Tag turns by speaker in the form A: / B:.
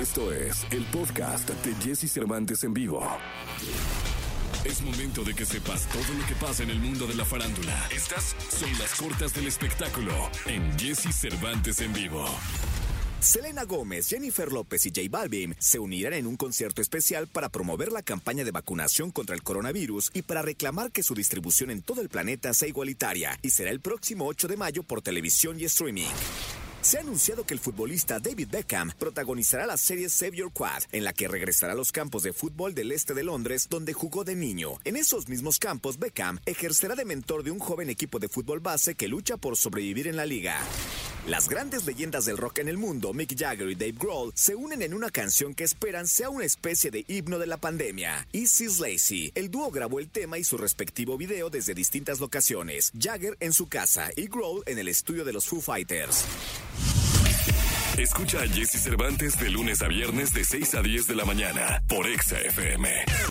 A: Esto es el podcast de Jesse Cervantes en vivo. Es momento de que sepas todo lo que pasa en el mundo de la farándula. Estas son las cortas del espectáculo en Jesse Cervantes en vivo.
B: Selena Gómez, Jennifer López y J Balvin se unirán en un concierto especial para promover la campaña de vacunación contra el coronavirus y para reclamar que su distribución en todo el planeta sea igualitaria y será el próximo 8 de mayo por televisión y streaming. Se ha anunciado que el futbolista David Beckham protagonizará la serie Save Your Quad, en la que regresará a los campos de fútbol del este de Londres, donde jugó de niño. En esos mismos campos, Beckham ejercerá de mentor de un joven equipo de fútbol base que lucha por sobrevivir en la liga. Las grandes leyendas del rock en el mundo, Mick Jagger y Dave Grohl, se unen en una canción que esperan sea una especie de himno de la pandemia. Easy Lazy. El dúo grabó el tema y su respectivo video desde distintas locaciones. Jagger en su casa y Grohl en el estudio de los Foo Fighters.
A: Escucha a Jesse Cervantes de lunes a viernes de 6 a 10 de la mañana por Exa FM.